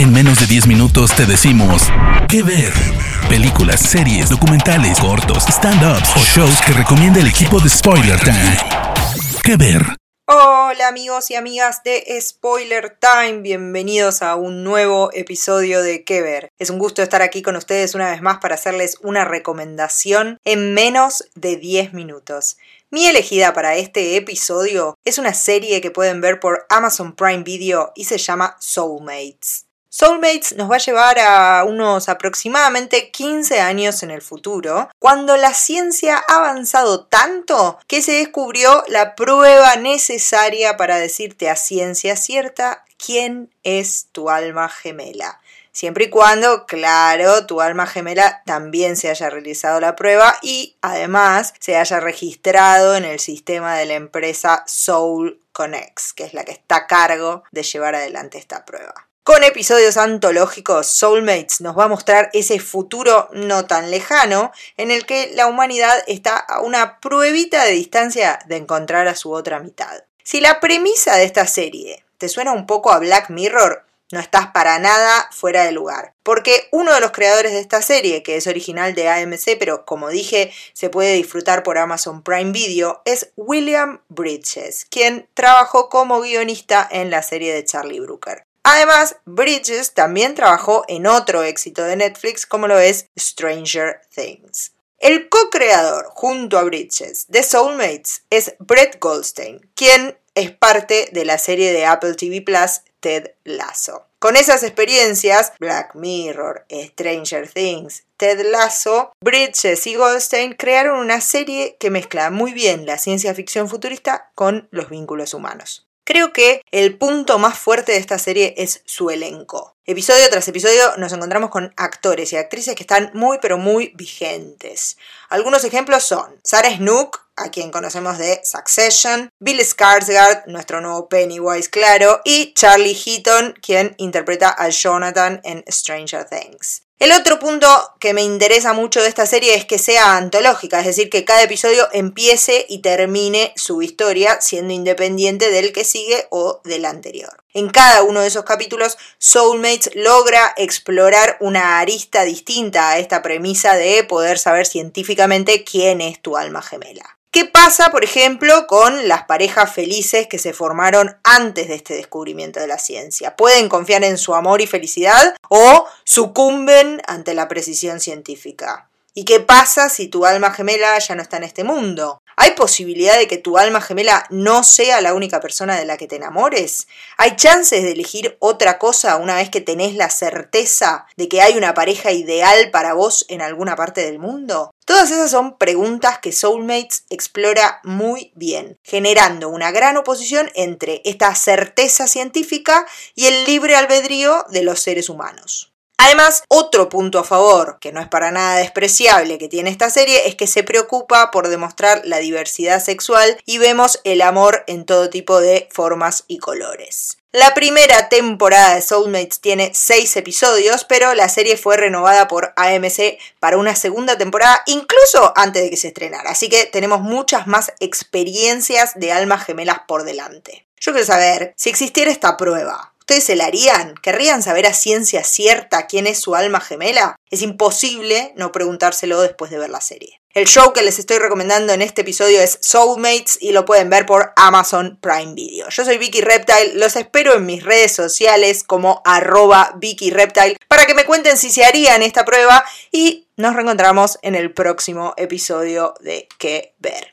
En menos de 10 minutos te decimos qué ver. Películas, series, documentales, cortos, stand-ups o shows que recomienda el equipo de Spoiler Time. ¿Qué ver? Hola amigos y amigas de Spoiler Time, bienvenidos a un nuevo episodio de Que ver. Es un gusto estar aquí con ustedes una vez más para hacerles una recomendación en menos de 10 minutos. Mi elegida para este episodio es una serie que pueden ver por Amazon Prime Video y se llama Soulmates. Soulmates nos va a llevar a unos aproximadamente 15 años en el futuro, cuando la ciencia ha avanzado tanto que se descubrió la prueba necesaria para decirte a ciencia cierta quién es tu alma gemela. Siempre y cuando, claro, tu alma gemela también se haya realizado la prueba y además se haya registrado en el sistema de la empresa Soul Connects, que es la que está a cargo de llevar adelante esta prueba. Con episodios antológicos, Soulmates nos va a mostrar ese futuro no tan lejano en el que la humanidad está a una pruebita de distancia de encontrar a su otra mitad. Si la premisa de esta serie te suena un poco a Black Mirror, no estás para nada fuera de lugar. Porque uno de los creadores de esta serie, que es original de AMC, pero como dije, se puede disfrutar por Amazon Prime Video, es William Bridges, quien trabajó como guionista en la serie de Charlie Brooker. Además, Bridges también trabajó en otro éxito de Netflix como lo es Stranger Things. El co-creador junto a Bridges de Soulmates es Brett Goldstein, quien es parte de la serie de Apple TV Plus Ted Lasso. Con esas experiencias, Black Mirror, Stranger Things, Ted Lasso, Bridges y Goldstein crearon una serie que mezcla muy bien la ciencia ficción futurista con los vínculos humanos. Creo que el punto más fuerte de esta serie es su elenco. Episodio tras episodio nos encontramos con actores y actrices que están muy pero muy vigentes. Algunos ejemplos son Sarah Snook, a quien conocemos de Succession, Bill Skarsgård, nuestro nuevo Pennywise claro, y Charlie Heaton, quien interpreta a Jonathan en Stranger Things. El otro punto que me interesa mucho de esta serie es que sea antológica, es decir, que cada episodio empiece y termine su historia siendo independiente del que sigue o del anterior. En cada uno de esos capítulos, Soulmates logra explorar una arista distinta a esta premisa de poder saber científicamente quién es tu alma gemela. ¿Qué pasa, por ejemplo, con las parejas felices que se formaron antes de este descubrimiento de la ciencia? ¿Pueden confiar en su amor y felicidad o sucumben ante la precisión científica? ¿Y qué pasa si tu alma gemela ya no está en este mundo? ¿Hay posibilidad de que tu alma gemela no sea la única persona de la que te enamores? ¿Hay chances de elegir otra cosa una vez que tenés la certeza de que hay una pareja ideal para vos en alguna parte del mundo? Todas esas son preguntas que Soulmates explora muy bien, generando una gran oposición entre esta certeza científica y el libre albedrío de los seres humanos. Además, otro punto a favor, que no es para nada despreciable que tiene esta serie, es que se preocupa por demostrar la diversidad sexual y vemos el amor en todo tipo de formas y colores. La primera temporada de Soulmates tiene 6 episodios, pero la serie fue renovada por AMC para una segunda temporada, incluso antes de que se estrenara. Así que tenemos muchas más experiencias de almas gemelas por delante. Yo quiero saber, si existiera esta prueba, ¿Ustedes se la harían? ¿Querrían saber a ciencia cierta quién es su alma gemela? Es imposible no preguntárselo después de ver la serie. El show que les estoy recomendando en este episodio es Soulmates y lo pueden ver por Amazon Prime Video. Yo soy Vicky Reptile, los espero en mis redes sociales como arroba Vicky Reptile para que me cuenten si se harían esta prueba y nos reencontramos en el próximo episodio de Que Ver.